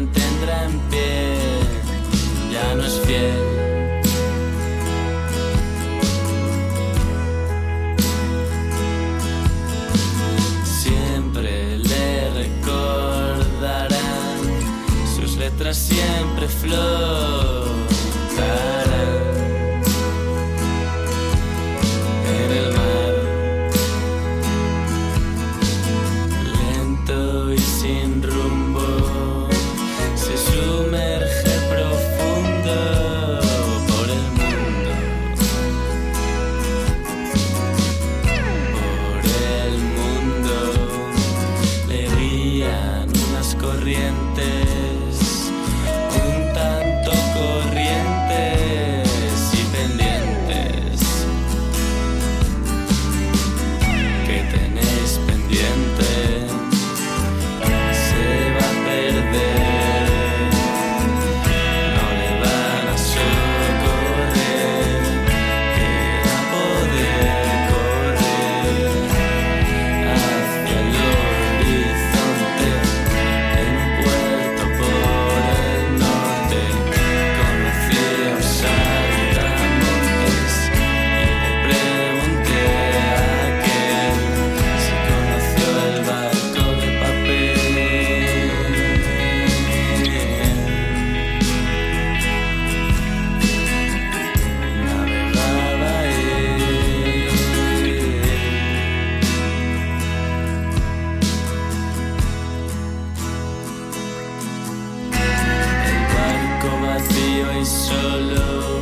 mantendrá en pie, ya no es fiel. Siempre le recordarán sus letras siempre flor. solo,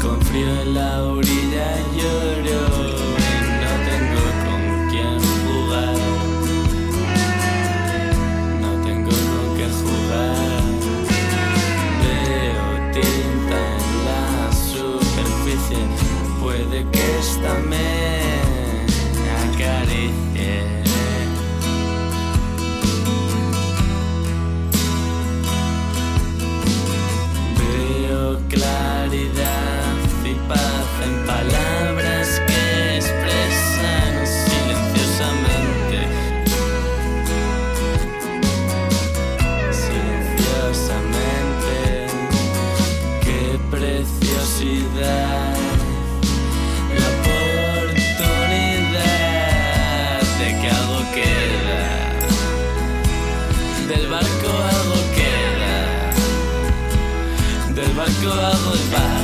con frío en la orilla lloro y no tengo con quién jugar, no tengo con qué jugar, veo tinta en la superficie, puede que esta me go out with